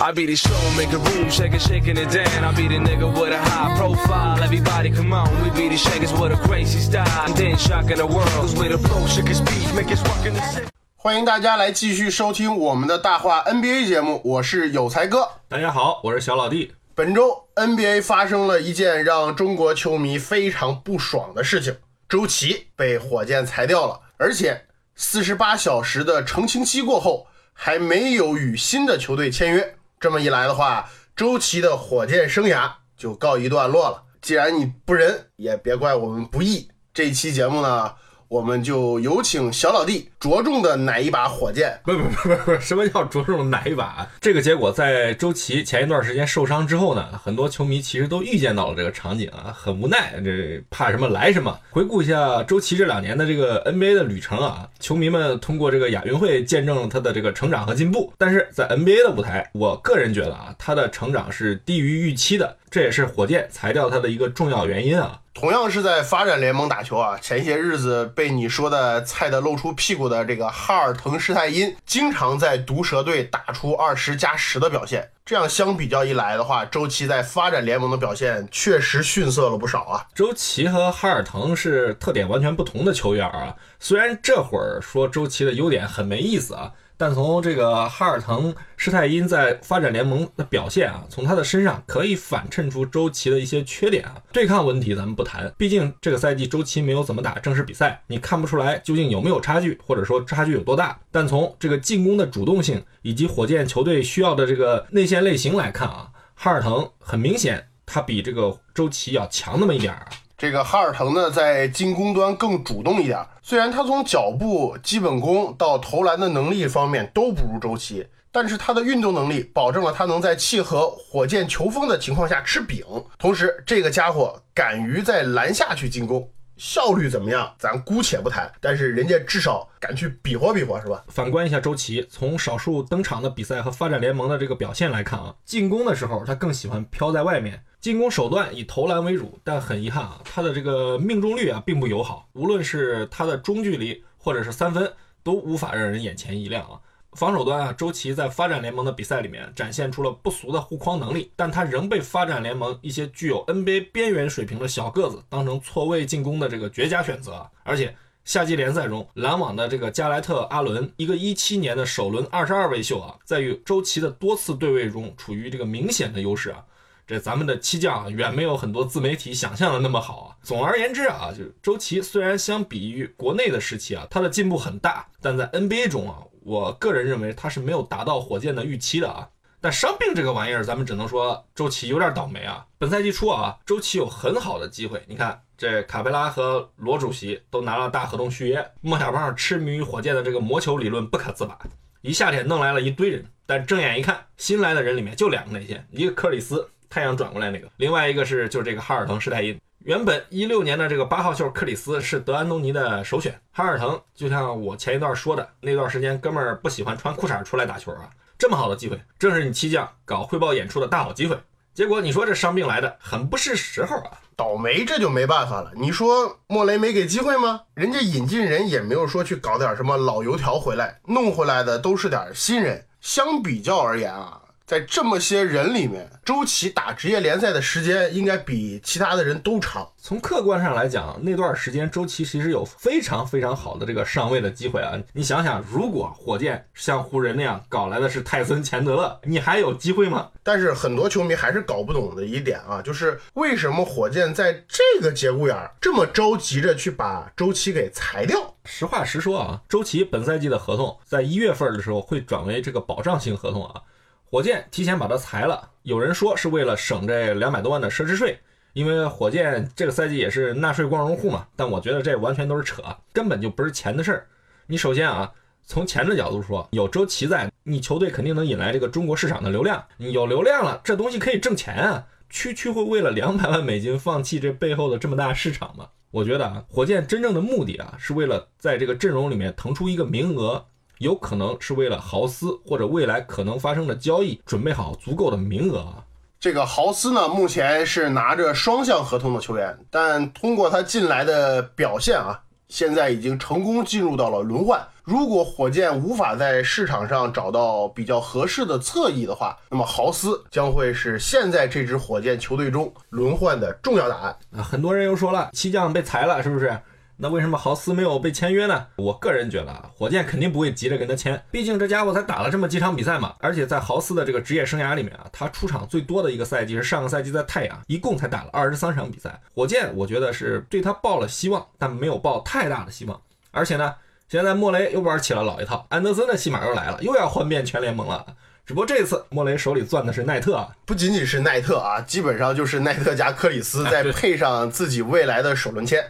I be the show, make a room, shaking, shaking it down. I be the nigga with a high profile. Everybody come on, we be the shakers with a crazy style. And then shocking the world, cause we the flow, shaking speed, make us rockin' the city. 欢迎大家来继续收听我们的大话 NBA 节目，我是有才哥。大家好，我是小老弟。本周 NBA 发生了一件让中国球迷非常不爽的事情，周琦被火箭裁掉了，而且四十八小时的澄清期过后，还没有与新的球队签约。这么一来的话，周琦的火箭生涯就告一段落了。既然你不仁，也别怪我们不义。这一期节目呢，我们就有请小老弟着重的哪一把火箭。不不不不不，什么叫着重哪一把？这个结果在周琦前一段时间受伤之后呢，很多球迷其实都预见到了这个场景啊，很无奈，这怕什么来什么。回顾一下周琦这两年的这个 NBA 的旅程啊，球迷们通过这个亚运会见证了他的这个成长和进步。但是在 NBA 的舞台，我个人觉得啊，他的成长是低于预期的，这也是火箭裁掉他的一个重要原因啊。同样是在发展联盟打球啊，前些日子被你说的菜的露出屁股的这个哈尔滕施泰因，经常在毒蛇队打出二十加十的表现。这样相比较一来的话，周琦在发展联盟的表现确实逊色了不少啊。周琦和哈尔滕是特点完全不同的球员啊。虽然这会儿说周琦的优点很没意思啊，但从这个哈尔滕施泰因在发展联盟的表现啊，从他的身上可以反衬出周琦的一些缺点啊。对抗问题咱们不谈，毕竟这个赛季周琦没有怎么打正式比赛，你看不出来究竟有没有差距，或者说差距有多大。但从这个进攻的主动性以及火箭球队需要的这个内线类型来看啊，哈尔滕很明显他比这个周琦要强那么一点儿。这个哈尔滕呢，在进攻端更主动一点，虽然他从脚步、基本功到投篮的能力方面都不如周琦，但是他的运动能力保证了他能在契合火箭球风的情况下吃饼。同时，这个家伙敢于在篮下去进攻，效率怎么样，咱姑且不谈，但是人家至少敢去比划比划，是吧？反观一下周琦，从少数登场的比赛和发展联盟的这个表现来看啊，进攻的时候他更喜欢飘在外面，进攻手段以投篮为主，但很遗憾啊，他的这个命中率啊并不友好，无论是他的中距离或者是三分，都无法让人眼前一亮啊。防守端啊，周琦在发展联盟的比赛里面展现出了不俗的护框能力，但他仍被发展联盟一些具有 NBA 边缘水平的小个子当成错位进攻的这个绝佳选择啊，而且。夏季联赛中，篮网的这个加莱特·阿伦，一个一七年的首轮二十二位秀啊，在与周琦的多次对位中处于这个明显的优势啊。这咱们的七将啊，远没有很多自媒体想象的那么好啊。总而言之啊，就周琦虽然相比于国内的时期啊，他的进步很大，但在 NBA 中啊，我个人认为他是没有达到火箭的预期的啊。但伤病这个玩意儿，咱们只能说周琦有点倒霉啊。本赛季初啊，周琦有很好的机会，你看这卡佩拉和罗主席都拿了大合同续约，莫小胖痴迷于火箭的这个魔球理论不可自拔，一夏天弄来了一堆人，但睁眼一看，新来的人里面就两个内线，一个克里斯，太阳转过来那个，另外一个是就是这个哈尔滕施泰因。原本一六年的这个八号秀克里斯是德安东尼的首选，哈尔滕就像我前一段说的，那段时间哥们儿不喜欢穿裤衩出来打球啊。这么好的机会，正是你七将搞汇报演出的大好机会。结果你说这伤病来的很不是时候啊！倒霉这就没办法了。你说莫雷没给机会吗？人家引进人也没有说去搞点什么老油条回来，弄回来的都是点新人。相比较而言啊，在这么些人里面，周琦打职业联赛的时间应该比其他的人都长。从客观上来讲，那段时间周琦其实有非常非常好的这个上位的机会啊！你想想，如果火箭像湖人那样搞来的是泰森·钱德勒，你还有机会吗？但是很多球迷还是搞不懂的一点啊，就是为什么火箭在这个节骨眼儿这么着急着去把周琦给裁掉？实话实说啊，周琦本赛季的合同在一月份的时候会转为这个保障性合同啊，火箭提前把他裁了，有人说是为了省这两百多万的奢侈税。因为火箭这个赛季也是纳税光荣户嘛，但我觉得这完全都是扯，根本就不是钱的事儿。你首先啊，从钱的角度说，有周琦在，你球队肯定能引来这个中国市场的流量。你有流量了，这东西可以挣钱啊。区区会为了两百万美金放弃这背后的这么大市场吗？我觉得啊，火箭真正的目的啊，是为了在这个阵容里面腾出一个名额，有可能是为了豪斯或者未来可能发生的交易准备好足够的名额啊。这个豪斯呢，目前是拿着双向合同的球员，但通过他近来的表现啊，现在已经成功进入到了轮换。如果火箭无法在市场上找到比较合适的侧翼的话，那么豪斯将会是现在这支火箭球队中轮换的重要答案。啊，很多人又说了，七将被裁了，是不是？那为什么豪斯没有被签约呢？我个人觉得啊，火箭肯定不会急着跟他签，毕竟这家伙才打了这么几场比赛嘛。而且在豪斯的这个职业生涯里面啊，他出场最多的一个赛季是上个赛季在太阳，一共才打了二十三场比赛。火箭我觉得是对他抱了希望，但没有抱太大的希望。而且呢，现在莫雷又玩起了老一套，安德森的戏码又来了，又要换遍全联盟了。只不过这次莫雷手里攥的是奈特啊，不仅仅是奈特啊，基本上就是奈特加克里斯，再配上自己未来的首轮签，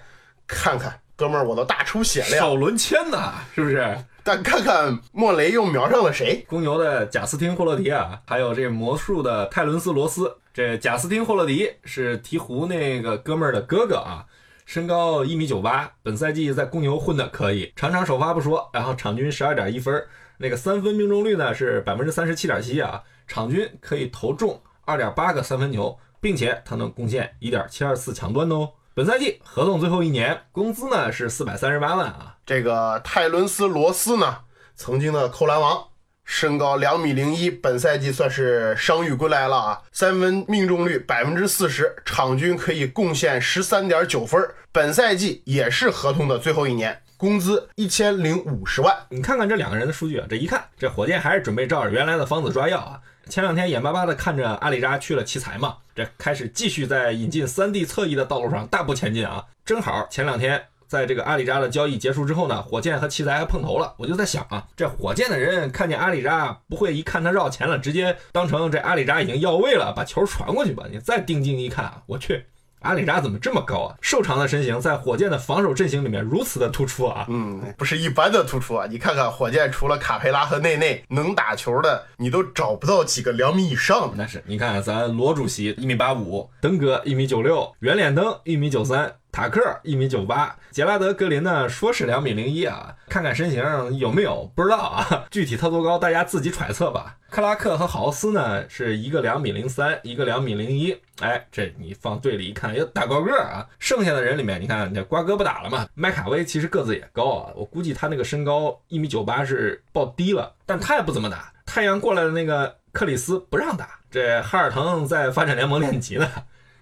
看看。哥们儿，我都大出血了呀！首轮签呐，是不是？但看看莫雷又瞄上了谁？公牛的贾斯汀·霍勒迪啊，还有这魔术的泰伦斯·罗斯。这贾斯汀·霍勒迪是鹈鹕那个哥们儿的哥哥啊，身高一米九八，本赛季在公牛混的可以，场场首发不说，然后场均十二点一分，那个三分命中率呢是百分之三十七点七啊，场均可以投中二点八个三分球，并且他能贡献一点七二次抢断哦。本赛季合同最后一年，工资呢是四百三十八万啊。这个泰伦斯·罗斯呢，曾经的扣篮王，身高两米零一，本赛季算是伤愈归来了啊。三分命中率百分之四十，场均可以贡献十三点九分。本赛季也是合同的最后一年，工资一千零五十万。你看看这两个人的数据啊，这一看，这火箭还是准备照着原来的方子抓药啊。前两天眼巴巴的看着阿里扎去了奇才嘛，这开始继续在引进三 D 侧翼的道路上大步前进啊！正好前两天在这个阿里扎的交易结束之后呢，火箭和奇才还碰头了。我就在想啊，这火箭的人看见阿里扎不会一看他绕前了，直接当成这阿里扎已经要位了，把球传过去吧？你再定睛一看啊，我去！阿里扎怎么这么高啊？瘦长的身形在火箭的防守阵型里面如此的突出啊！嗯，不是一般的突出啊！你看看火箭除了卡佩拉和内内能打球的，你都找不到几个两米以上的。那是，你看咱罗主席一米八五，登哥一米九六，圆脸登一米九三。塔克一米九八，杰拉德格林呢？说是两米零一啊，看看身形有没有不知道啊，具体他多高大家自己揣测吧。克拉克和豪斯呢是一个两米零三，一个两米零一，哎，这你放队里一看，哟，大高个啊。剩下的人里面，你看这瓜哥不打了嘛？麦卡威其实个子也高啊，我估计他那个身高一米九八是报低了，但他也不怎么打。太阳过来的那个克里斯不让打，这哈尔滕在发展联盟练级呢。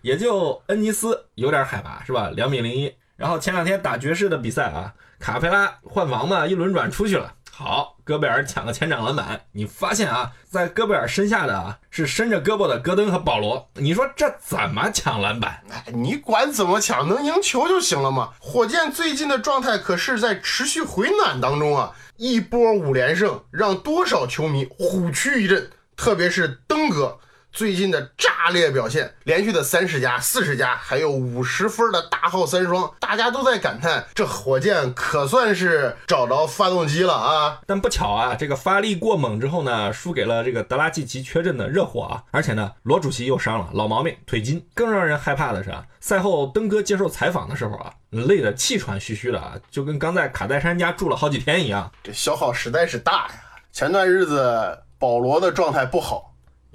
也就恩尼斯有点海拔是吧？两米零一。然后前两天打爵士的比赛啊，卡佩拉换防嘛，一轮转出去了。好，戈贝尔抢个前掌篮板。你发现啊，在戈贝尔身下的啊是伸着胳膊的戈登和保罗。你说这怎么抢篮板？哎，你管怎么抢，能赢球就行了嘛。火箭最近的状态可是在持续回暖当中啊，一波五连胜让多少球迷虎躯一震，特别是登哥。最近的炸裂表现，连续的三十加、四十加，还有五十分的大号三双，大家都在感叹，这火箭可算是找着发动机了啊！但不巧啊，这个发力过猛之后呢，输给了这个德拉季奇缺阵的热火啊，而且呢，罗主席又伤了，老毛病腿筋。更让人害怕的是啊，赛后登哥接受采访的时候啊，累得气喘吁吁的啊，就跟刚在卡戴珊家住了好几天一样，这消耗实在是大呀。前段日子保罗的状态不好。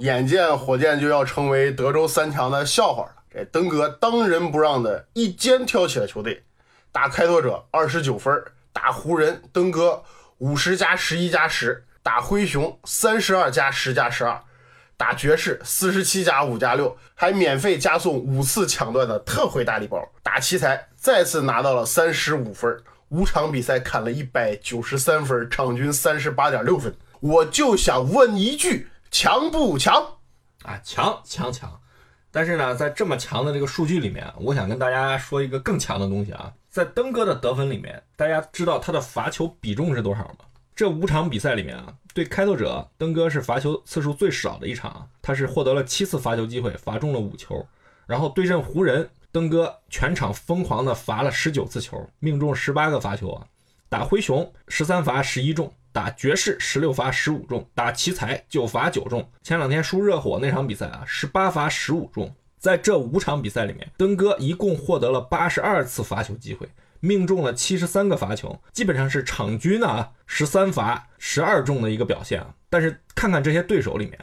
眼见火箭就要成为德州三强的笑话了，这登哥当仁不让的一肩挑起了球队，打开拓者二十九分，打湖人登哥五十加十一加十，打灰熊三十二加十加十二，打爵士四十七加五加六，还免费加送五次抢断的特惠大礼包，打奇才再次拿到了三十五分，五场比赛砍了一百九十三分，场均三十八点六分。我就想问一句。强不强啊？强强强！但是呢，在这么强的这个数据里面，我想跟大家说一个更强的东西啊。在登哥的得分里面，大家知道他的罚球比重是多少吗？这五场比赛里面啊，对开拓者，登哥是罚球次数最少的一场，他是获得了七次罚球机会，罚中了五球。然后对阵湖人，登哥全场疯狂的罚了十九次球，命中十八个罚球啊。打灰熊，十三罚十一中。打爵士十六罚十五中，打奇才九罚九中。前两天输热火那场比赛啊，十八罚十五中。在这五场比赛里面，登哥一共获得了八十二次罚球机会，命中了七十三个罚球，基本上是场均啊十三罚十二中的一个表现啊。但是看看这些对手里面，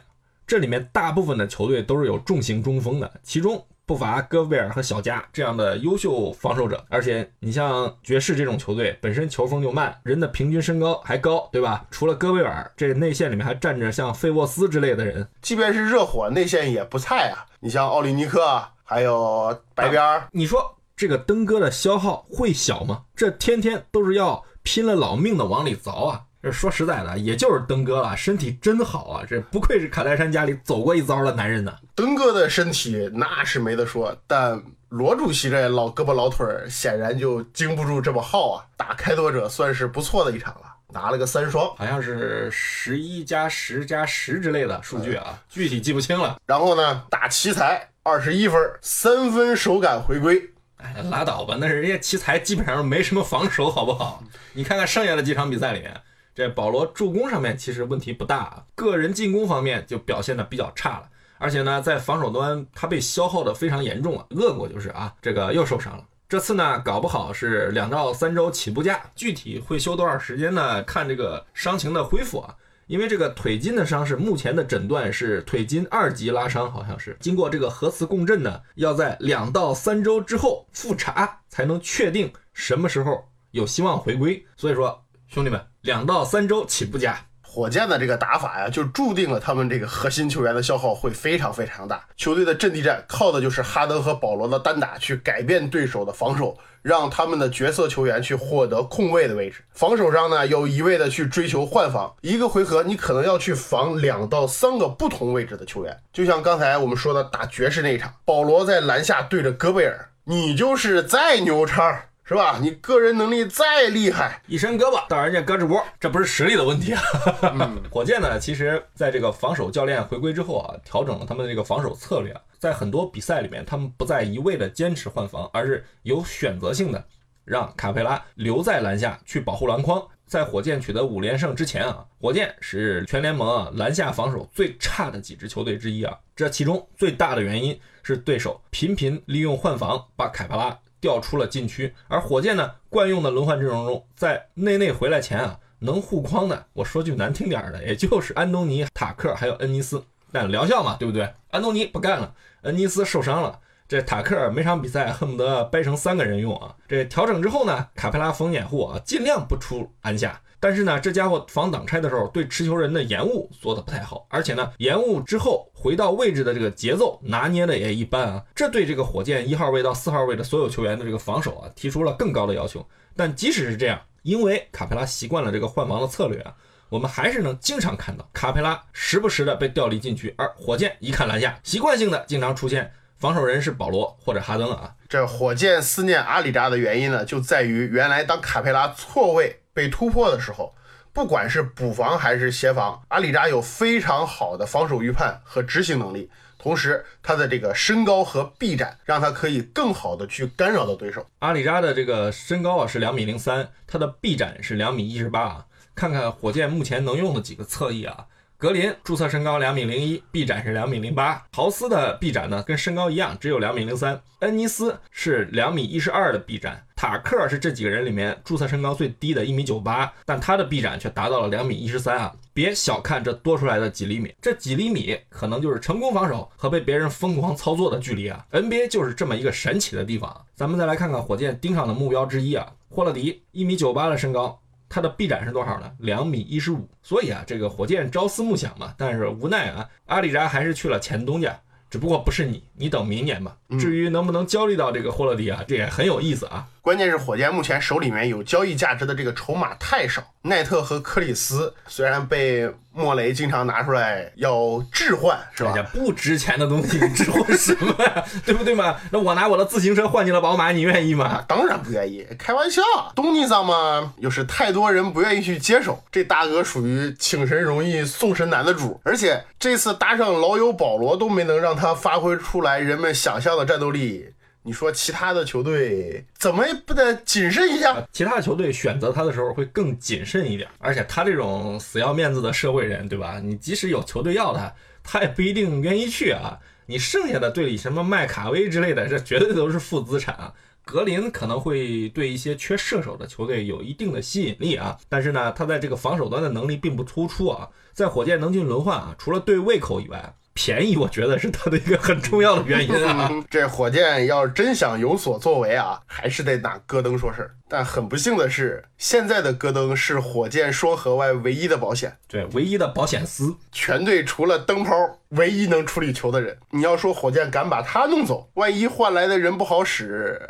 这里面大部分的球队都是有重型中锋的，其中。不乏戈贝尔和小加这样的优秀防守者，而且你像爵士这种球队，本身球风就慢，人的平均身高还高，对吧？除了戈贝尔，这内线里面还站着像费沃斯之类的人。即便是热火内线也不菜啊，你像奥利尼克，还有白边儿，你说这个登哥的消耗会小吗？这天天都是要拼了老命的往里凿啊！这说实在的，也就是登哥了，身体真好啊！这不愧是卡戴珊家里走过一遭的男人呢。登哥的身体那是没得说，但罗主席这老胳膊老腿儿显然就经不住这么耗啊！打开拓者算是不错的一场了，拿了个三双，好像是十一加十加十之类的数据啊，具体记不清了。然后呢，打奇才二十一分，三分手感回归。哎，拉倒吧，那人家奇才基本上没什么防守，好不好？你看看剩下的几场比赛里面。这保罗助攻上面其实问题不大，个人进攻方面就表现的比较差了，而且呢，在防守端他被消耗的非常严重啊，恶果就是啊，这个又受伤了。这次呢，搞不好是两到三周起步价，具体会休多少时间呢？看这个伤情的恢复啊，因为这个腿筋的伤势，目前的诊断是腿筋二级拉伤，好像是经过这个核磁共振呢，要在两到三周之后复查才能确定什么时候有希望回归。所以说，兄弟们。两到三周起步价，火箭的这个打法呀，就注定了他们这个核心球员的消耗会非常非常大。球队的阵地战靠的就是哈登和保罗的单打去改变对手的防守，让他们的角色球员去获得空位的位置。防守上呢，又一味的去追求换防，一个回合你可能要去防两到三个不同位置的球员。就像刚才我们说的打爵士那一场，保罗在篮下对着戈贝尔，你就是再牛叉。是吧？你个人能力再厉害，一伸胳膊到人家胳肢窝，这不是实力的问题啊。火箭呢，其实在这个防守教练回归之后啊，调整了他们的这个防守策略啊，在很多比赛里面，他们不再一味的坚持换防，而是有选择性的让卡佩拉留在篮下去保护篮筐。在火箭取得五连胜之前啊，火箭是全联盟啊篮下防守最差的几支球队之一啊。这其中最大的原因是对手频频利用换防把卡佩拉。调出了禁区，而火箭呢，惯用的轮换阵容中，在内内回来前啊，能护框的，我说句难听点的，也就是安东尼、塔克还有恩尼斯，但疗效嘛，对不对？安东尼不干了，恩尼斯受伤了，这塔克每场比赛恨不得掰成三个人用啊。这调整之后呢，卡佩拉逢掩护啊，尽量不出安下。但是呢，这家伙防挡拆的时候，对持球人的延误做的不太好，而且呢，延误之后回到位置的这个节奏拿捏的也一般啊。这对这个火箭一号位到四号位的所有球员的这个防守啊，提出了更高的要求。但即使是这样，因为卡佩拉习惯了这个换防的策略啊，我们还是能经常看到卡佩拉时不时的被调离禁区，而火箭一看篮下，习惯性的经常出现防守人是保罗或者哈登啊。这火箭思念阿里扎的原因呢，就在于原来当卡佩拉错位。被突破的时候，不管是补防还是协防，阿里扎有非常好的防守预判和执行能力。同时，他的这个身高和臂展，让他可以更好的去干扰到对手。阿里扎的这个身高啊是两米零三，他的臂展是两米一十八啊。看看火箭目前能用的几个侧翼啊。格林注册身高两米零一，臂展是两米零八。豪斯的臂展呢，跟身高一样，只有两米零三。恩尼斯是两米一十二的臂展。塔克是这几个人里面注册身高最低的，一米九八，但他的臂展却达到了两米一十三啊！别小看这多出来的几厘米，这几厘米可能就是成功防守和被别人疯狂操作的距离啊！NBA 就是这么一个神奇的地方。咱们再来看看火箭盯上的目标之一啊，霍勒迪，一米九八的身高。他的臂展是多少呢？两米一十五。所以啊，这个火箭朝思暮想嘛，但是无奈啊，阿里扎还是去了前东家。只不过不是你，你等明年吧。至于能不能交易到这个霍勒迪啊，这也很有意思啊。关键是火箭目前手里面有交易价值的这个筹码太少。奈特和克里斯虽然被莫雷经常拿出来要置换，是吧？不值钱的东西，你置换什么呀？对不对嘛？那我拿我的自行车换进了宝马，你愿意吗？当然不愿意，开玩笑。东尼桑嘛，又是太多人不愿意去接手。这大哥属于请神容易送神难的主，而且这次搭上老友保罗都没能让他发挥出来人们想象的战斗力。你说其他的球队怎么不得谨慎一下？其他球队选择他的时候会更谨慎一点，而且他这种死要面子的社会人，对吧？你即使有球队要他，他也不一定愿意去啊。你剩下的队里什么麦卡威之类的，这绝对都是负资产啊。格林可能会对一些缺射手的球队有一定的吸引力啊，但是呢，他在这个防守端的能力并不突出啊。在火箭能进轮换啊，除了对胃口以外，便宜我觉得是他的一个很重要的原因啊。这火箭要是真想有所作为啊，还是得拿戈登说事儿。但很不幸的是，现在的戈登是火箭双核外唯一的保险，对，唯一的保险丝。全队除了灯泡，唯一能处理球的人。你要说火箭敢把他弄走，万一换来的人不好使，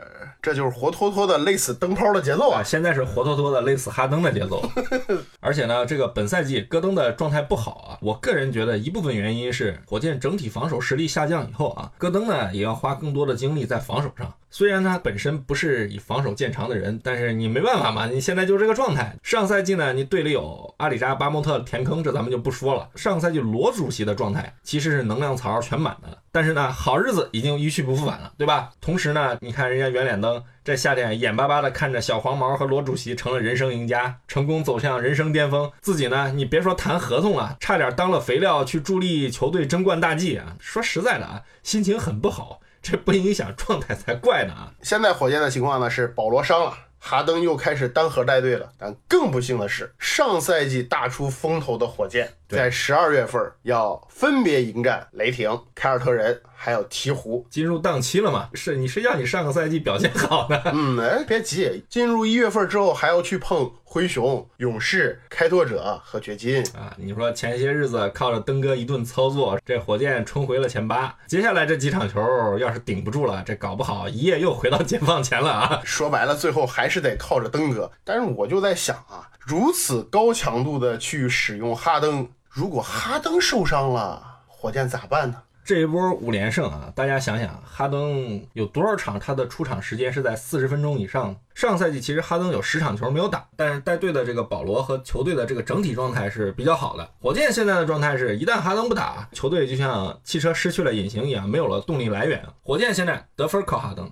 这就是活脱脱的累死灯泡的节奏啊，啊！现在是活脱脱的累死哈登的节奏。而且呢，这个本赛季戈登的状态不好啊，我个人觉得一部分原因是火箭整体防守实力下降以后啊，戈登呢也要花更多的精力在防守上。虽然他本身不是以防守见长的人，但是你没办法嘛，你现在就这个状态。上赛季呢，你队里有阿里扎、巴莫特填坑，这咱们就不说了。上赛季罗主席的状态其实是能量槽全满的，但是呢，好日子已经一去不复返了，对吧？同时呢，你看人家圆脸灯这夏天眼巴巴的看着小黄毛和罗主席成了人生赢家，成功走向人生巅峰，自己呢，你别说谈合同了，差点当了肥料去助力球队争冠大计啊！说实在的啊，心情很不好。这不影响状态才怪呢啊！现在火箭的情况呢是保罗伤了，哈登又开始单核带队了。但更不幸的是，上赛季大出风头的火箭，在十二月份要分别迎战雷霆、凯尔特人，还有鹈鹕。进入档期了嘛？是你是要你上个赛季表现好的。嗯，哎，别急，进入一月份之后还要去碰灰熊、勇士、开拓者和掘金。啊，你说前些日子靠着登哥一顿操作，这火箭冲回了前八。接下来这几场球要是顶不住了，这搞不好一夜又回到解放前了啊！说白了，最后还是得靠着登哥。但是我就在想啊，如此高强度的去使用哈登，如果哈登受伤了，火箭咋办呢？这一波五连胜啊，大家想想，哈登有多少场他的出场时间是在四十分钟以上？上赛季其实哈登有十场球没有打，但是带队的这个保罗和球队的这个整体状态是比较好的。火箭现在的状态是一旦哈登不打，球队就像汽车失去了引擎一样，没有了动力来源。火箭现在得分靠哈登，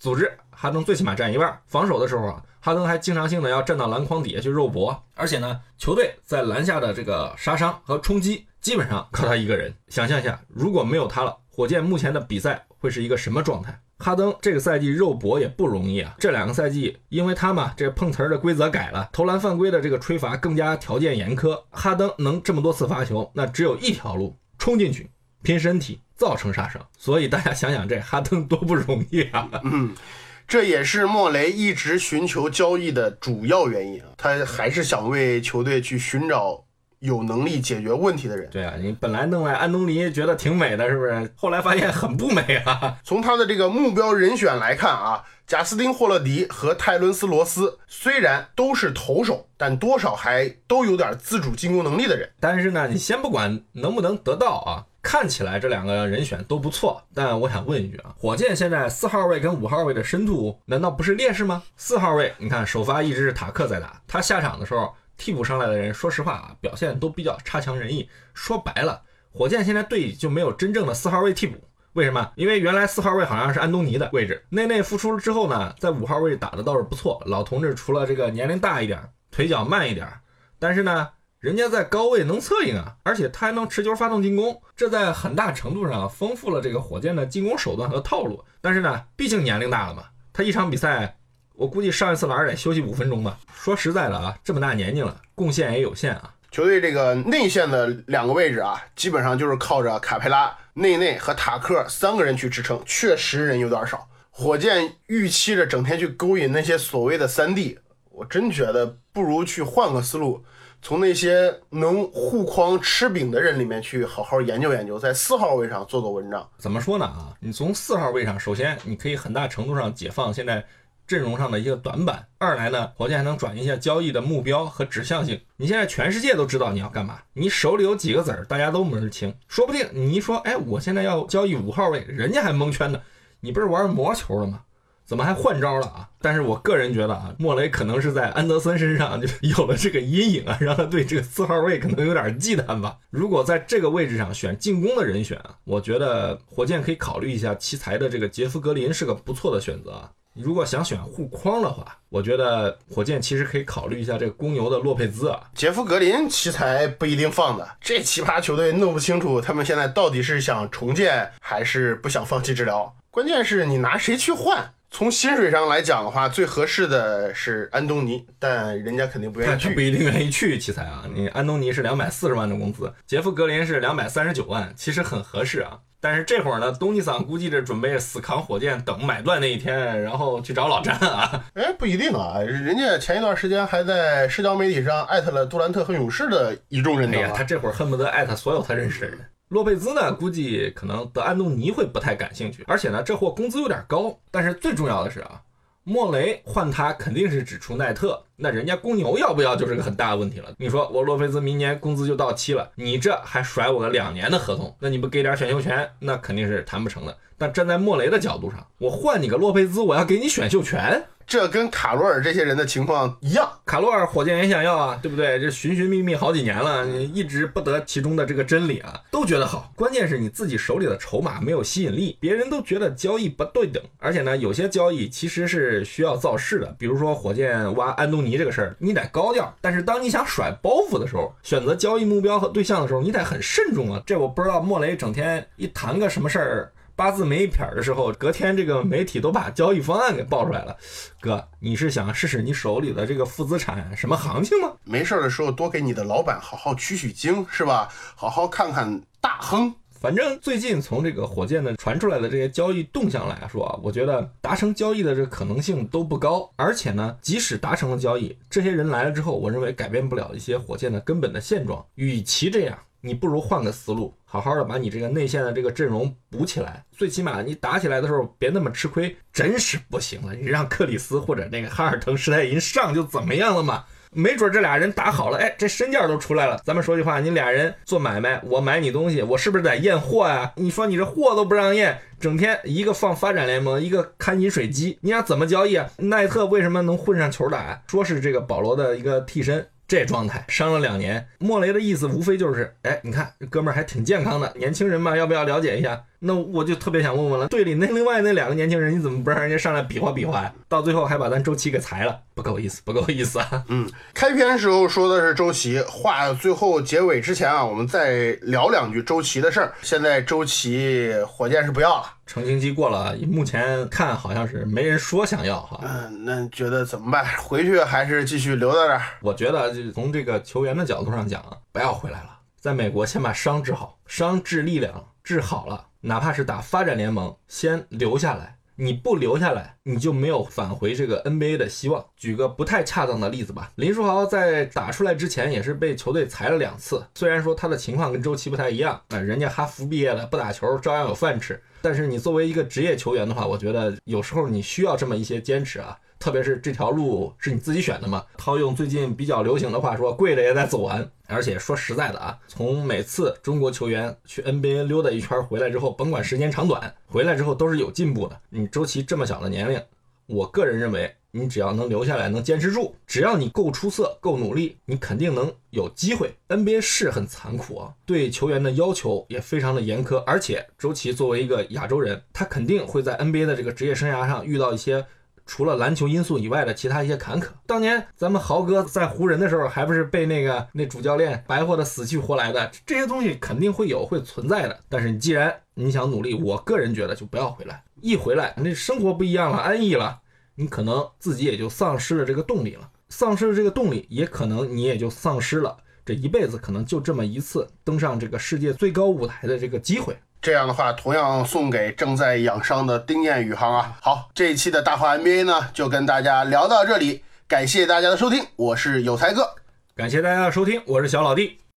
组织哈登最起码占一半，防守的时候啊，哈登还经常性的要站到篮筐底下去肉搏，而且呢，球队在篮下的这个杀伤和冲击。基本上靠他一个人。想象一下，如果没有他了，火箭目前的比赛会是一个什么状态？哈登这个赛季肉搏也不容易啊。这两个赛季，因为他嘛，这碰瓷儿的规则改了，投篮犯规的这个吹罚更加条件严苛。哈登能这么多次罚球，那只有一条路，冲进去，拼身体，造成杀伤。所以大家想想，这哈登多不容易啊！嗯，这也是莫雷一直寻求交易的主要原因啊。他还是想为球队去寻找。有能力解决问题的人，对啊，你本来弄来安东尼觉得挺美的，是不是？后来发现很不美啊。从他的这个目标人选来看啊，贾斯汀·霍勒迪和泰伦斯·罗斯虽然都是投手，但多少还都有点自主进攻能力的人。但是呢，你先不管能不能得到啊，看起来这两个人选都不错。但我想问一句啊，火箭现在四号位跟五号位的深度难道不是劣势吗？四号位，你看首发一直是塔克在打，他下场的时候。替补上来的人，说实话啊，表现都比较差强人意。说白了，火箭现在队里就没有真正的四号位替补。为什么？因为原来四号位好像是安东尼的位置，内内复出了之后呢，在五号位打的倒是不错。老同志除了这个年龄大一点，腿脚慢一点，但是呢，人家在高位能策应啊，而且他还能持球发动进攻，这在很大程度上丰富了这个火箭的进攻手段和套路。但是呢，毕竟年龄大了嘛，他一场比赛。我估计上一次篮得休息五分钟吧。说实在的啊，这么大年纪了，贡献也有限啊。球队这个内线的两个位置啊，基本上就是靠着卡佩拉、内内和塔克三个人去支撑，确实人有点少。火箭预期着整天去勾引那些所谓的三 D，我真觉得不如去换个思路，从那些能护框吃饼的人里面去好好研究研究，在四号位上做做文章。怎么说呢啊？你从四号位上，首先你可以很大程度上解放现在。阵容上的一个短板。二来呢，火箭还能转移一下交易的目标和指向性。你现在全世界都知道你要干嘛，你手里有几个子儿，大家都门儿清。说不定你一说，哎，我现在要交易五号位，人家还蒙圈呢。你不是玩魔球了吗？怎么还换招了啊？但是我个人觉得啊，莫雷可能是在安德森身上就有了这个阴影啊，让他对这个四号位可能有点忌惮吧。如果在这个位置上选进攻的人选啊，我觉得火箭可以考虑一下奇才的这个杰夫格林是个不错的选择啊。如果想选护框的话，我觉得火箭其实可以考虑一下这个公牛的洛佩兹啊。杰夫格林奇才不一定放的，这奇葩球队弄不清楚他们现在到底是想重建还是不想放弃治疗。关键是你拿谁去换？从薪水上来讲的话，最合适的是安东尼，但人家肯定不愿意去不。一定愿意去奇才啊。你安东尼是两百四十万的工资，杰夫格林是两百三十九万，其实很合适啊。但是这会儿呢，东尼桑估计着准备死扛火箭，等买断那一天，然后去找老詹啊。哎，不一定啊，人家前一段时间还在社交媒体上艾特了杜兰特和勇士的一众人哎呀，等啊。他这会儿恨不得艾特所有他认识的人。洛佩兹呢，估计可能德安东尼会不太感兴趣，而且呢，这货工资有点高。但是最重要的是啊，莫雷换他肯定是只出奈特，那人家公牛要不要就是个很大的问题了。你说我洛佩兹明年工资就到期了，你这还甩我个两年的合同，那你不给点选秀权，那肯定是谈不成的。但站在莫雷的角度上，我换你个洛佩兹，我要给你选秀权，这跟卡罗尔这些人的情况一样。卡罗尔火箭也想要啊，对不对？这寻寻觅觅好几年了，你一直不得其中的这个真理啊，都觉得好。关键是你自己手里的筹码没有吸引力，别人都觉得交易不对等。而且呢，有些交易其实是需要造势的，比如说火箭挖安东尼这个事儿，你得高调。但是当你想甩包袱的时候，选择交易目标和对象的时候，你得很慎重啊。这我不知道莫雷整天一谈个什么事儿。八字没一撇儿的时候，隔天这个媒体都把交易方案给爆出来了。哥，你是想试试你手里的这个负资产什么行情吗？没事儿的时候多给你的老板好好取取经，是吧？好好看看大亨。反正最近从这个火箭的传出来的这些交易动向来说啊，我觉得达成交易的这个可能性都不高。而且呢，即使达成了交易，这些人来了之后，我认为改变不了一些火箭的根本的现状。与其这样，你不如换个思路，好好的把你这个内线的这个阵容补起来。最起码你打起来的时候别那么吃亏，真是不行了。你让克里斯或者那个哈尔滕施泰因上就怎么样了嘛？没准这俩人打好了，哎，这身价都出来了。咱们说句话，你俩人做买卖，我买你东西，我是不是得验货呀？你说你这货都不让验，整天一个放发展联盟，一个看饮水机，你俩怎么交易啊？奈特为什么能混上球打？说是这个保罗的一个替身。这状态伤了两年，莫雷的意思无非就是，哎，你看这哥们儿还挺健康的，年轻人嘛，要不要了解一下？那我就特别想问问了，队里那另外那两个年轻人，你怎么不让人家上来比划比划呀？到最后还把咱周琦给裁了，不够意思，不够意思啊！嗯，开篇时候说的是周琦，话最后结尾之前啊，我们再聊两句周琦的事儿。现在周琦火箭是不要了，成型期过了，目前看好像是没人说想要哈。嗯，那觉得怎么办？回去还是继续留在这儿？我觉得就从这个球员的角度上讲啊，不要回来了，在美国先把伤治好，伤治力量治好了，哪怕是打发展联盟，先留下来。你不留下来，你就没有返回这个 NBA 的希望。举个不太恰当的例子吧，林书豪在打出来之前也是被球队裁了两次。虽然说他的情况跟周琦不太一样，啊，人家哈佛毕业的，不打球照样有饭吃。但是你作为一个职业球员的话，我觉得有时候你需要这么一些坚持啊。特别是这条路是你自己选的嘛？套用最近比较流行的话说，跪着也得走完。而且说实在的啊，从每次中国球员去 NBA 溜达一圈回来之后，甭管时间长短，回来之后都是有进步的。你周琦这么小的年龄，我个人认为，你只要能留下来，能坚持住，只要你够出色、够努力，你肯定能有机会。NBA 是很残酷啊，对球员的要求也非常的严苛。而且周琦作为一个亚洲人，他肯定会在 NBA 的这个职业生涯上遇到一些。除了篮球因素以外的其他一些坎坷，当年咱们豪哥在湖人的时候，还不是被那个那主教练白活的死去活来的？这些东西肯定会有，会存在的。但是你既然你想努力，我个人觉得就不要回来。一回来，那生活不一样了，安逸了，你可能自己也就丧失了这个动力了。丧失了这个动力，也可能你也就丧失了这一辈子可能就这么一次登上这个世界最高舞台的这个机会。这样的话，同样送给正在养伤的丁彦雨航啊。好，这一期的大话 NBA 呢，就跟大家聊到这里，感谢大家的收听，我是有才哥，感谢大家的收听，我是小老弟。